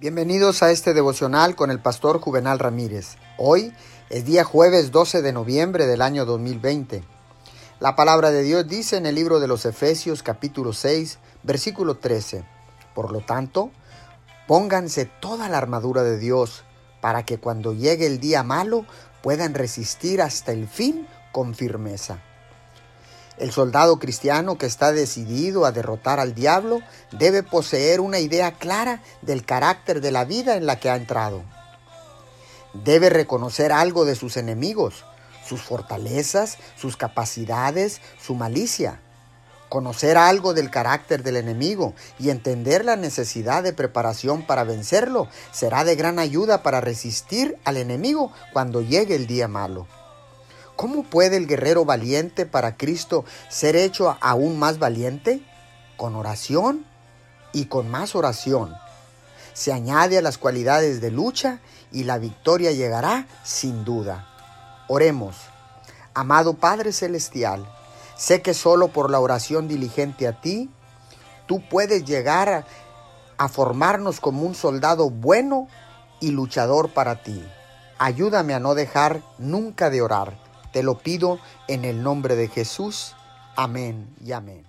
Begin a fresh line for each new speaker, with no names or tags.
Bienvenidos a este devocional con el pastor Juvenal Ramírez. Hoy es día jueves 12 de noviembre del año 2020. La palabra de Dios dice en el libro de los Efesios capítulo 6 versículo 13. Por lo tanto, pónganse toda la armadura de Dios para que cuando llegue el día malo puedan resistir hasta el fin con firmeza. El soldado cristiano que está decidido a derrotar al diablo debe poseer una idea clara del carácter de la vida en la que ha entrado. Debe reconocer algo de sus enemigos, sus fortalezas, sus capacidades, su malicia. Conocer algo del carácter del enemigo y entender la necesidad de preparación para vencerlo será de gran ayuda para resistir al enemigo cuando llegue el día malo. ¿Cómo puede el guerrero valiente para Cristo ser hecho aún más valiente? Con oración y con más oración. Se añade a las cualidades de lucha y la victoria llegará sin duda. Oremos. Amado Padre Celestial, sé que solo por la oración diligente a ti, tú puedes llegar a, formarnos como un soldado bueno y luchador para ti. Ayúdame a no dejar nunca de orar te lo pido en el nombre de Jesús. Amén y amén.